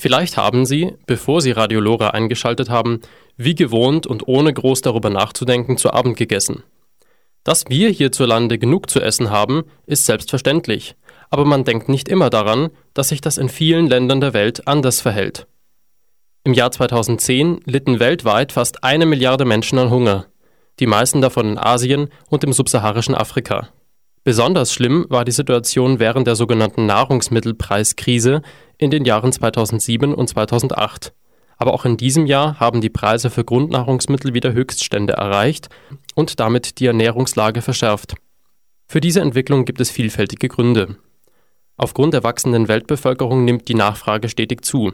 Vielleicht haben Sie, bevor Sie Radiolora eingeschaltet haben, wie gewohnt und ohne groß darüber nachzudenken zu Abend gegessen. Dass wir hierzulande genug zu essen haben, ist selbstverständlich, aber man denkt nicht immer daran, dass sich das in vielen Ländern der Welt anders verhält. Im Jahr 2010 litten weltweit fast eine Milliarde Menschen an Hunger, die meisten davon in Asien und im subsaharischen Afrika. Besonders schlimm war die Situation während der sogenannten Nahrungsmittelpreiskrise in den Jahren 2007 und 2008. Aber auch in diesem Jahr haben die Preise für Grundnahrungsmittel wieder Höchststände erreicht und damit die Ernährungslage verschärft. Für diese Entwicklung gibt es vielfältige Gründe. Aufgrund der wachsenden Weltbevölkerung nimmt die Nachfrage stetig zu.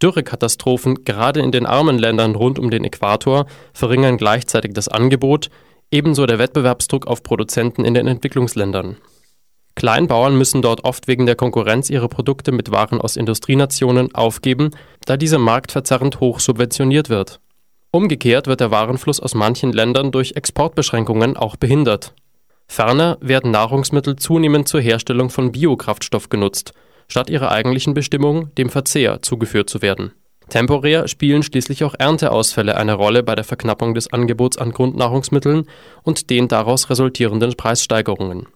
Dürrekatastrophen gerade in den armen Ländern rund um den Äquator verringern gleichzeitig das Angebot, ebenso der Wettbewerbsdruck auf Produzenten in den Entwicklungsländern. Kleinbauern müssen dort oft wegen der Konkurrenz ihre Produkte mit Waren aus Industrienationen aufgeben, da diese marktverzerrend hoch subventioniert wird. Umgekehrt wird der Warenfluss aus manchen Ländern durch Exportbeschränkungen auch behindert. Ferner werden Nahrungsmittel zunehmend zur Herstellung von Biokraftstoff genutzt, statt ihrer eigentlichen Bestimmung, dem Verzehr, zugeführt zu werden. Temporär spielen schließlich auch Ernteausfälle eine Rolle bei der Verknappung des Angebots an Grundnahrungsmitteln und den daraus resultierenden Preissteigerungen.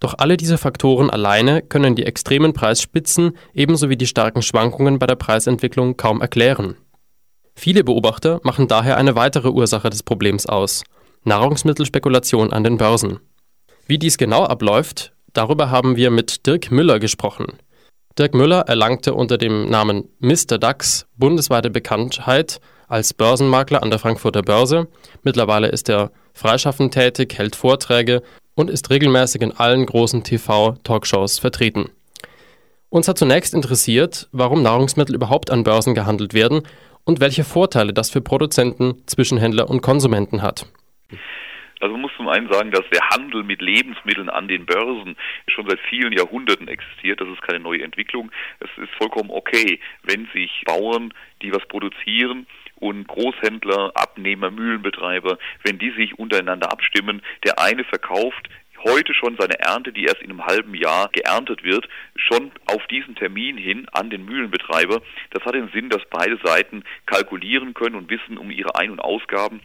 Doch alle diese Faktoren alleine können die extremen Preisspitzen ebenso wie die starken Schwankungen bei der Preisentwicklung kaum erklären. Viele Beobachter machen daher eine weitere Ursache des Problems aus Nahrungsmittelspekulation an den Börsen. Wie dies genau abläuft, darüber haben wir mit Dirk Müller gesprochen. Dirk Müller erlangte unter dem Namen Mr. DAX bundesweite Bekanntheit als Börsenmakler an der Frankfurter Börse. Mittlerweile ist er freischaffend tätig, hält Vorträge und ist regelmäßig in allen großen TV-Talkshows vertreten. Uns hat zunächst interessiert, warum Nahrungsmittel überhaupt an Börsen gehandelt werden und welche Vorteile das für Produzenten, Zwischenhändler und Konsumenten hat. Also man muss zum einen sagen, dass der Handel mit Lebensmitteln an den Börsen schon seit vielen Jahrhunderten existiert. Das ist keine neue Entwicklung. Es ist vollkommen okay, wenn sich Bauern, die was produzieren, und Großhändler, Abnehmer, Mühlenbetreiber, wenn die sich untereinander abstimmen, der eine verkauft heute schon seine Ernte, die erst in einem halben Jahr geerntet wird, schon auf diesen Termin hin an den Mühlenbetreiber. Das hat den Sinn, dass beide Seiten kalkulieren können und wissen um ihre Ein- und Ausgaben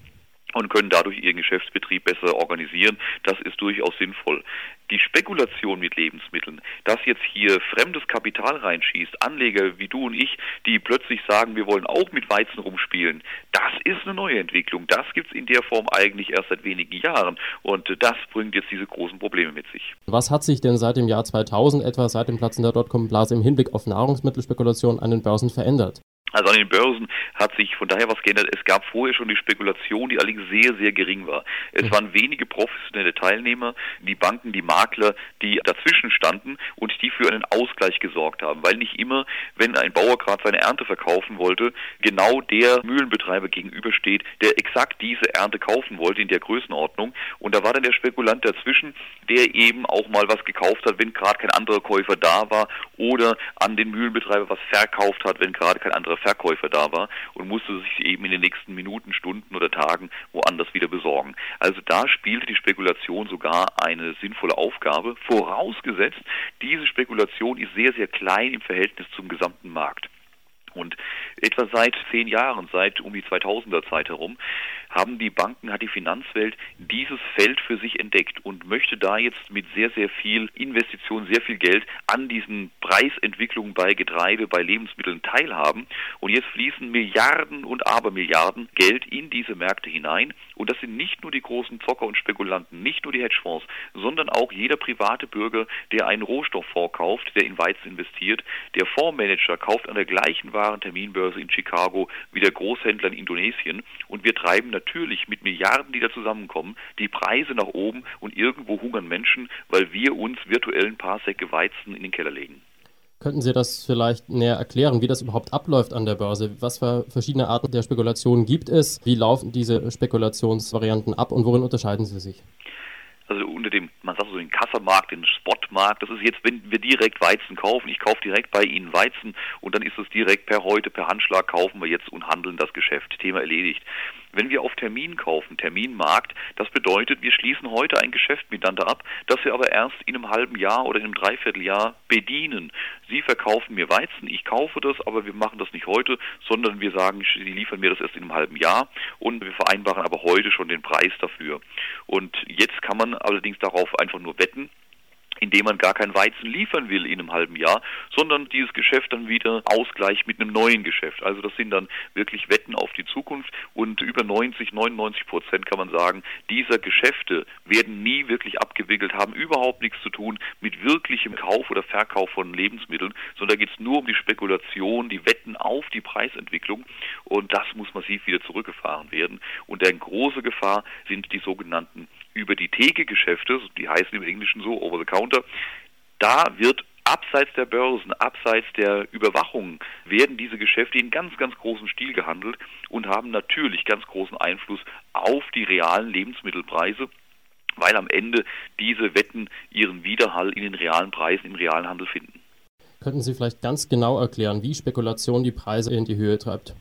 und können dadurch ihren Geschäftsbetrieb besser organisieren. Das ist durchaus sinnvoll. Die Spekulation mit Lebensmitteln, dass jetzt hier fremdes Kapital reinschießt, Anleger wie du und ich, die plötzlich sagen, wir wollen auch mit Weizen rumspielen, das ist eine neue Entwicklung. Das gibt es in der Form eigentlich erst seit wenigen Jahren und das bringt jetzt diese großen Probleme mit sich. Was hat sich denn seit dem Jahr 2000 etwa, seit dem Platzen der Dotcom-Blase im Hinblick auf Nahrungsmittelspekulation an den Börsen verändert? Also an den Börsen hat sich von daher was geändert. Es gab vorher schon die Spekulation, die allerdings sehr, sehr gering war. Es waren wenige professionelle Teilnehmer, die Banken, die Makler, die dazwischen standen und die für einen Ausgleich gesorgt haben. Weil nicht immer, wenn ein Bauer gerade seine Ernte verkaufen wollte, genau der Mühlenbetreiber gegenübersteht, der exakt diese Ernte kaufen wollte in der Größenordnung. Und da war dann der Spekulant dazwischen, der eben auch mal was gekauft hat, wenn gerade kein anderer Käufer da war oder an den Mühlenbetreiber was verkauft hat, wenn gerade kein anderer Verkäufer da war und musste sich eben in den nächsten Minuten, Stunden oder Tagen woanders wieder besorgen. Also da spielte die Spekulation sogar eine sinnvolle Aufgabe, vorausgesetzt, diese Spekulation ist sehr, sehr klein im Verhältnis zum gesamten Markt. Und etwa seit zehn Jahren, seit um die 2000er Zeit herum, haben die Banken, hat die Finanzwelt dieses Feld für sich entdeckt und möchte da jetzt mit sehr, sehr viel Investition, sehr viel Geld an diesen Preisentwicklungen bei Getreide, bei Lebensmitteln teilhaben. Und jetzt fließen Milliarden und Abermilliarden Geld in diese Märkte hinein. Und das sind nicht nur die großen Zocker und Spekulanten, nicht nur die Hedgefonds, sondern auch jeder private Bürger, der einen Rohstofffonds kauft, der in Weizen investiert. Der Fondsmanager kauft an der gleichen Warenterminbörse in Chicago wie der Großhändler in Indonesien. Und wir treiben natürlich natürlich mit Milliarden, die da zusammenkommen, die Preise nach oben und irgendwo hungern Menschen, weil wir uns virtuell ein paar Säcke Weizen in den Keller legen. Könnten Sie das vielleicht näher erklären, wie das überhaupt abläuft an der Börse? Was für verschiedene Arten der Spekulation gibt es? Wie laufen diese Spekulationsvarianten ab und worin unterscheiden sie sich? also unter dem, man sagt so den Kassamarkt, den Spotmarkt, das ist jetzt, wenn wir direkt Weizen kaufen, ich kaufe direkt bei Ihnen Weizen und dann ist es direkt per heute, per Handschlag kaufen wir jetzt und handeln das Geschäft. Thema erledigt. Wenn wir auf Termin kaufen, Terminmarkt, das bedeutet, wir schließen heute ein Geschäft miteinander ab, das wir aber erst in einem halben Jahr oder in einem Dreivierteljahr bedienen. Sie verkaufen mir Weizen, ich kaufe das, aber wir machen das nicht heute, sondern wir sagen, Sie liefern mir das erst in einem halben Jahr und wir vereinbaren aber heute schon den Preis dafür. Und jetzt kann man allerdings darauf einfach nur wetten, indem man gar kein Weizen liefern will in einem halben Jahr, sondern dieses Geschäft dann wieder ausgleicht mit einem neuen Geschäft. Also das sind dann wirklich Wetten auf die Zukunft und über 90, 99 Prozent kann man sagen, dieser Geschäfte werden nie wirklich abgewickelt, haben überhaupt nichts zu tun mit wirklichem Kauf oder Verkauf von Lebensmitteln, sondern da geht es nur um die Spekulation, die Wetten auf die Preisentwicklung und das muss massiv wieder zurückgefahren werden. Und eine große Gefahr sind die sogenannten über die Theke Geschäfte, die heißen im Englischen so over the counter, da wird abseits der Börsen, abseits der Überwachung werden diese Geschäfte in ganz, ganz großem Stil gehandelt und haben natürlich ganz großen Einfluss auf die realen Lebensmittelpreise weil am Ende diese Wetten ihren Widerhall in den realen Preisen im realen Handel finden. Könnten Sie vielleicht ganz genau erklären, wie Spekulation die Preise in die Höhe treibt?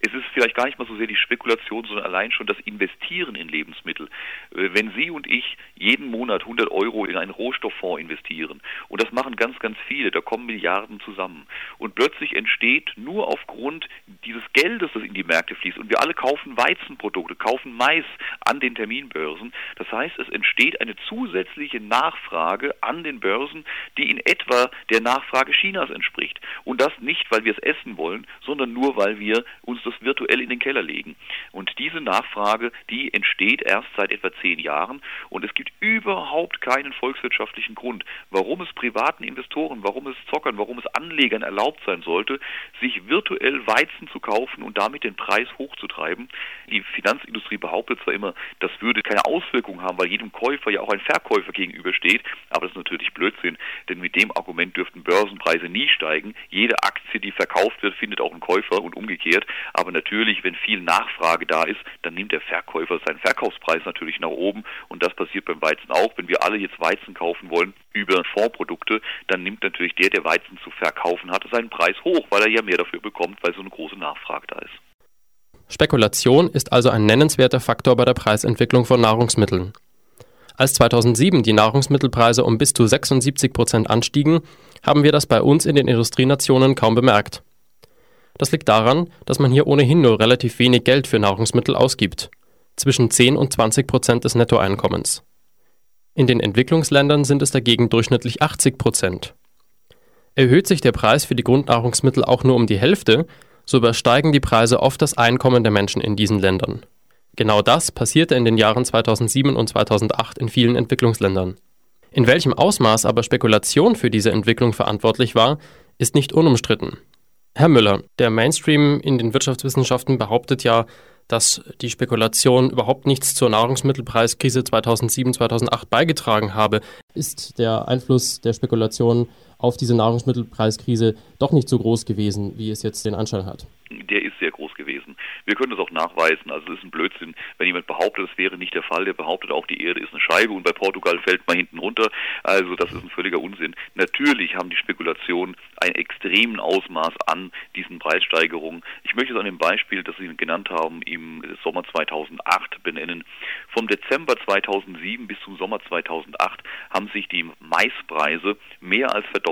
Es ist vielleicht gar nicht mal so sehr die Spekulation, sondern allein schon das Investieren in Lebensmittel. Äh, wenn Sie und ich jeden Monat 100 Euro in einen Rohstofffonds investieren, und das machen ganz, ganz viele, da kommen Milliarden zusammen, und plötzlich entsteht nur aufgrund dieses Geldes, das in die Märkte fließt, und wir alle kaufen Weizenprodukte, kaufen Mais an den Terminbörsen, das heißt, es entsteht eine zusätzliche Nachfrage an den Börsen, die in etwa der Nachfrage Chinas entspricht. Und das nicht, weil wir es essen wollen, sondern nur, weil wir uns das virtuell in den Keller legen. Und diese Nachfrage, die entsteht erst seit etwa zehn Jahren und es gibt überhaupt keinen volkswirtschaftlichen Grund, warum es privaten Investoren, warum es Zockern, warum es Anlegern erlaubt sein sollte, sich virtuell Weizen zu kaufen und damit den Preis hochzutreiben. Die Finanzindustrie behauptet zwar immer, das würde keine Auswirkungen haben, weil jedem Käufer ja auch ein Verkäufer gegenübersteht, aber das ist natürlich Blödsinn, denn mit dem Argument dürften Börsenpreise nie steigen. Jede Aktie, die verkauft wird, findet auch einen Käufer und umgekehrt. Aber natürlich, wenn viel Nachfrage da ist, dann nimmt der Verkäufer seinen Verkaufspreis natürlich nach oben. Und das passiert beim Weizen auch. Wenn wir alle jetzt Weizen kaufen wollen über Fondsprodukte, dann nimmt natürlich der, der Weizen zu verkaufen hat, seinen Preis hoch, weil er ja mehr dafür bekommt, weil so eine große Nachfrage da ist. Spekulation ist also ein nennenswerter Faktor bei der Preisentwicklung von Nahrungsmitteln. Als 2007 die Nahrungsmittelpreise um bis zu 76 Prozent anstiegen, haben wir das bei uns in den Industrienationen kaum bemerkt. Das liegt daran, dass man hier ohnehin nur relativ wenig Geld für Nahrungsmittel ausgibt, zwischen 10 und 20 Prozent des Nettoeinkommens. In den Entwicklungsländern sind es dagegen durchschnittlich 80 Prozent. Erhöht sich der Preis für die Grundnahrungsmittel auch nur um die Hälfte, so übersteigen die Preise oft das Einkommen der Menschen in diesen Ländern. Genau das passierte in den Jahren 2007 und 2008 in vielen Entwicklungsländern. In welchem Ausmaß aber Spekulation für diese Entwicklung verantwortlich war, ist nicht unumstritten. Herr Müller, der Mainstream in den Wirtschaftswissenschaften behauptet ja, dass die Spekulation überhaupt nichts zur Nahrungsmittelpreiskrise 2007-2008 beigetragen habe. Ist der Einfluss der Spekulation auf diese Nahrungsmittelpreiskrise doch nicht so groß gewesen, wie es jetzt den Anschein hat? Der ist sehr groß gewesen. Wir können das auch nachweisen. Also es ist ein Blödsinn, wenn jemand behauptet, das wäre nicht der Fall. Der behauptet auch, die Erde ist eine Scheibe und bei Portugal fällt man hinten runter. Also das ist ein völliger Unsinn. Natürlich haben die Spekulationen ein extremen Ausmaß an diesen Preissteigerungen. Ich möchte es an dem Beispiel, das Sie genannt haben, im Sommer 2008 benennen. Vom Dezember 2007 bis zum Sommer 2008 haben sich die Maispreise mehr als verdoppelt.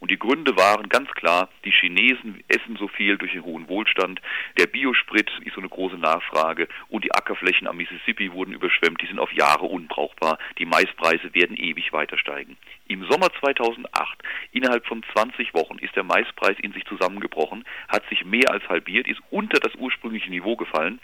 Und die Gründe waren ganz klar, die Chinesen essen so viel durch den hohen Wohlstand, der Biosprit ist so eine große Nachfrage. Und die Ackerflächen am Mississippi wurden überschwemmt, die sind auf Jahre unbrauchbar. Die Maispreise werden ewig weiter steigen. Im Sommer 2008, innerhalb von 20 Wochen, ist der Maispreis in sich zusammengebrochen, hat sich mehr als halbiert, ist unter das ursprüngliche Niveau gefallen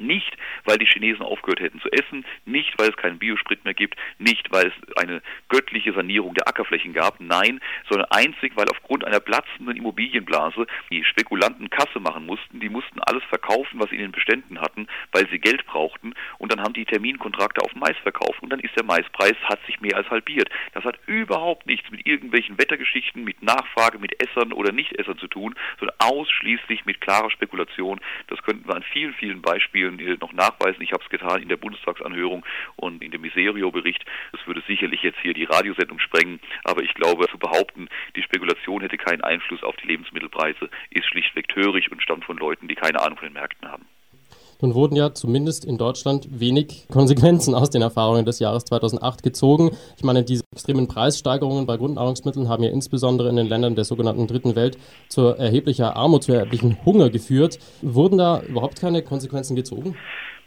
nicht, weil die Chinesen aufgehört hätten zu essen, nicht, weil es keinen Biosprit mehr gibt, nicht, weil es eine göttliche Sanierung der Ackerflächen gab, nein, sondern einzig, weil aufgrund einer platzenden Immobilienblase die Spekulanten Kasse machen mussten, die mussten alles verkaufen, was sie in den Beständen hatten, weil sie Geld brauchten und dann haben die Terminkontrakte auf Mais verkauft und dann ist der Maispreis, hat sich mehr als halbiert. Das hat überhaupt nichts mit irgendwelchen Wettergeschichten, mit Nachfrage, mit Essern oder Nichtessern zu tun, sondern ausschließlich mit klarer Spekulation. Das könnten wir an vielen, vielen Beispielen Beispielen noch nachweisen. Ich habe es getan in der Bundestagsanhörung und in dem Miserio-Bericht. Das würde sicherlich jetzt hier die Radiosendung sprengen, aber ich glaube, zu behaupten, die Spekulation hätte keinen Einfluss auf die Lebensmittelpreise, ist schlichtweg töricht und stammt von Leuten, die keine Ahnung von den Märkten haben. Nun wurden ja zumindest in Deutschland wenig Konsequenzen aus den Erfahrungen des Jahres 2008 gezogen. Ich meine, diese extremen Preissteigerungen bei Grundnahrungsmitteln haben ja insbesondere in den Ländern der sogenannten Dritten Welt zu erheblicher Armut, zu erheblichen Hunger geführt. Wurden da überhaupt keine Konsequenzen gezogen?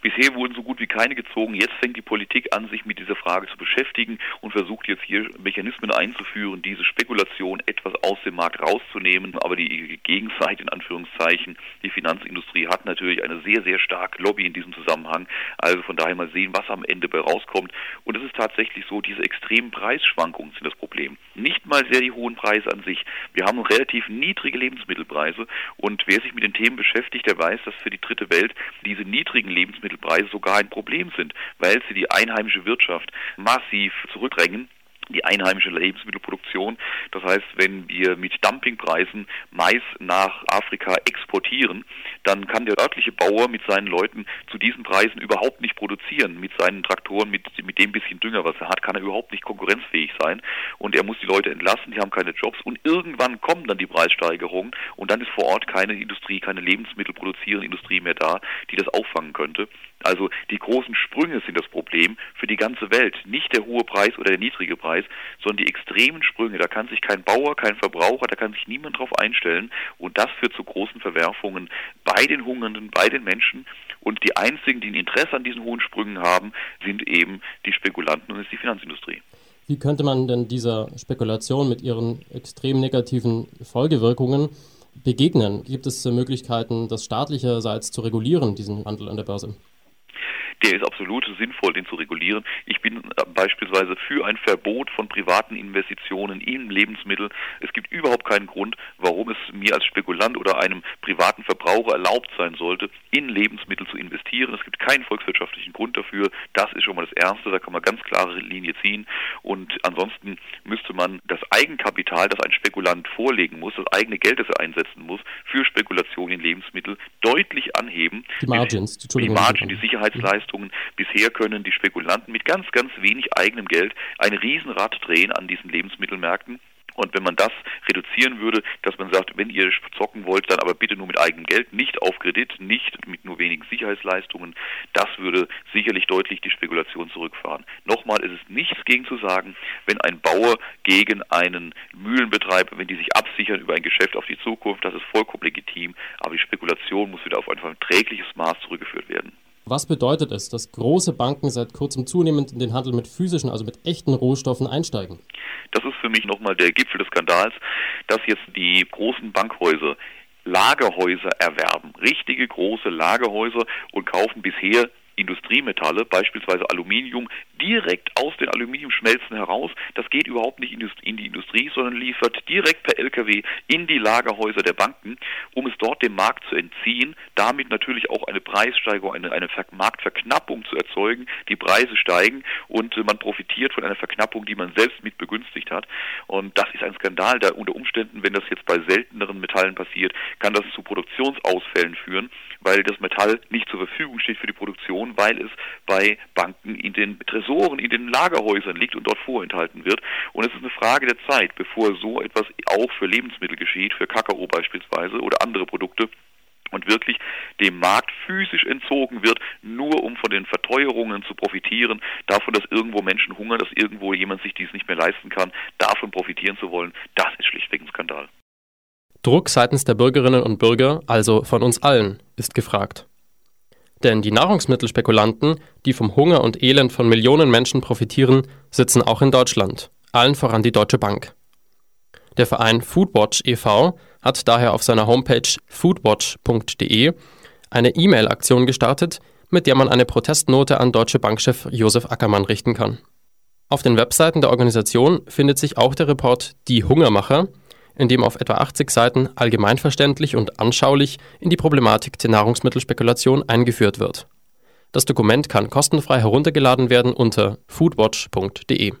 Bisher wurden so gut wie keine gezogen. Jetzt fängt die Politik an, sich mit dieser Frage zu beschäftigen und versucht jetzt hier Mechanismen einzuführen, diese Spekulation etwas aus dem Markt rauszunehmen. Aber die Gegenseite, in Anführungszeichen, die Finanzindustrie hat natürlich eine sehr, sehr starke Lobby in diesem Zusammenhang. Also von daher mal sehen, was am Ende bei rauskommt. Und es ist tatsächlich so, diese extremen Preisschwankungen sind das Problem. Nicht mal sehr die hohen Preise an sich. Wir haben relativ niedrige Lebensmittelpreise und wer sich mit den Themen beschäftigt, der weiß, dass für die dritte Welt diese niedrigen Lebensmittel Lebensmittelpreise sogar ein Problem sind, weil sie die einheimische Wirtschaft massiv zurückdrängen die einheimische Lebensmittelproduktion. Das heißt, wenn wir mit Dumpingpreisen Mais nach Afrika exportieren, dann kann der örtliche Bauer mit seinen Leuten zu diesen Preisen überhaupt nicht produzieren. Mit seinen Traktoren, mit, mit dem bisschen Dünger, was er hat, kann er überhaupt nicht konkurrenzfähig sein. Und er muss die Leute entlassen, die haben keine Jobs. Und irgendwann kommen dann die Preissteigerungen und dann ist vor Ort keine Industrie, keine Lebensmittelproduzierende Industrie mehr da, die das auffangen könnte. Also die großen Sprünge sind das Problem für die ganze Welt. Nicht der hohe Preis oder der niedrige Preis, sondern die extremen Sprünge. Da kann sich kein Bauer, kein Verbraucher, da kann sich niemand drauf einstellen. Und das führt zu großen Verwerfungen bei den Hungernden, bei den Menschen. Und die einzigen, die ein Interesse an diesen hohen Sprüngen haben, sind eben die Spekulanten und ist die Finanzindustrie. Wie könnte man denn dieser Spekulation mit ihren extrem negativen Folgewirkungen begegnen? Gibt es Möglichkeiten, das staatlicherseits zu regulieren, diesen Handel an der Börse? Der ist absolut sinnvoll, den zu regulieren. Ich bin äh, beispielsweise für ein Verbot von privaten Investitionen in Lebensmittel. Es gibt überhaupt keinen Grund, warum es mir als Spekulant oder einem privaten Verbraucher erlaubt sein sollte, in Lebensmittel zu investieren. Es gibt keinen volkswirtschaftlichen Grund dafür. Das ist schon mal das Erste. Da kann man ganz klare Linie ziehen. Und ansonsten müsste man das Eigenkapital, das ein Spekulant vorlegen muss, das eigene Geld, das er einsetzen muss, für Spekulation in Lebensmittel deutlich anheben. Die Margins, die, die Margin, die Sicherheitsleistung Leistungen. Bisher können die Spekulanten mit ganz, ganz wenig eigenem Geld ein Riesenrad drehen an diesen Lebensmittelmärkten. Und wenn man das reduzieren würde, dass man sagt, wenn ihr zocken wollt, dann aber bitte nur mit eigenem Geld, nicht auf Kredit, nicht mit nur wenigen Sicherheitsleistungen, das würde sicherlich deutlich die Spekulation zurückfahren. Nochmal, es ist nichts gegen zu sagen, wenn ein Bauer gegen einen Mühlenbetreiber, wenn die sich absichern über ein Geschäft auf die Zukunft, das ist vollkommen legitim, aber die Spekulation muss wieder auf ein verträgliches Maß zurückgeführt werden. Was bedeutet es, dass große Banken seit kurzem zunehmend in den Handel mit physischen, also mit echten Rohstoffen einsteigen? Das ist für mich nochmal der Gipfel des Skandals, dass jetzt die großen Bankhäuser Lagerhäuser erwerben, richtige große Lagerhäuser und kaufen bisher Industriemetalle, beispielsweise Aluminium, direkt aus den Aluminiumschmelzen heraus. Das geht überhaupt nicht in die Industrie, sondern liefert direkt per Lkw in die Lagerhäuser der Banken, um es dort dem Markt zu entziehen, damit natürlich auch eine Preissteigerung, eine, eine Marktverknappung zu erzeugen. Die Preise steigen und man profitiert von einer Verknappung, die man selbst mit begünstigt hat. Und das ist ein Skandal, da unter Umständen, wenn das jetzt bei selteneren Metallen passiert, kann das zu Produktionsausfällen führen, weil das Metall nicht zur Verfügung steht für die Produktion, weil es bei Banken in den Tresoren, in den Lagerhäusern liegt und dort vorenthalten wird. Und es ist eine Frage der Zeit, bevor so etwas auch für Lebensmittel geschieht, für Kakao beispielsweise oder andere Produkte und wirklich dem Markt physisch entzogen wird, nur um von den Verteuerungen zu profitieren, davon, dass irgendwo Menschen hungern, dass irgendwo jemand sich dies nicht mehr leisten kann, davon profitieren zu wollen, das ist schlichtweg ein Skandal. Druck seitens der Bürgerinnen und Bürger, also von uns allen, ist gefragt. Denn die Nahrungsmittelspekulanten, die vom Hunger und Elend von Millionen Menschen profitieren, sitzen auch in Deutschland, allen voran die Deutsche Bank. Der Verein Foodwatch e.V. hat daher auf seiner Homepage foodwatch.de eine E-Mail-Aktion gestartet, mit der man eine Protestnote an Deutsche Bankchef Josef Ackermann richten kann. Auf den Webseiten der Organisation findet sich auch der Report Die Hungermacher, in dem auf etwa 80 Seiten allgemeinverständlich und anschaulich in die Problematik der Nahrungsmittelspekulation eingeführt wird. Das Dokument kann kostenfrei heruntergeladen werden unter foodwatch.de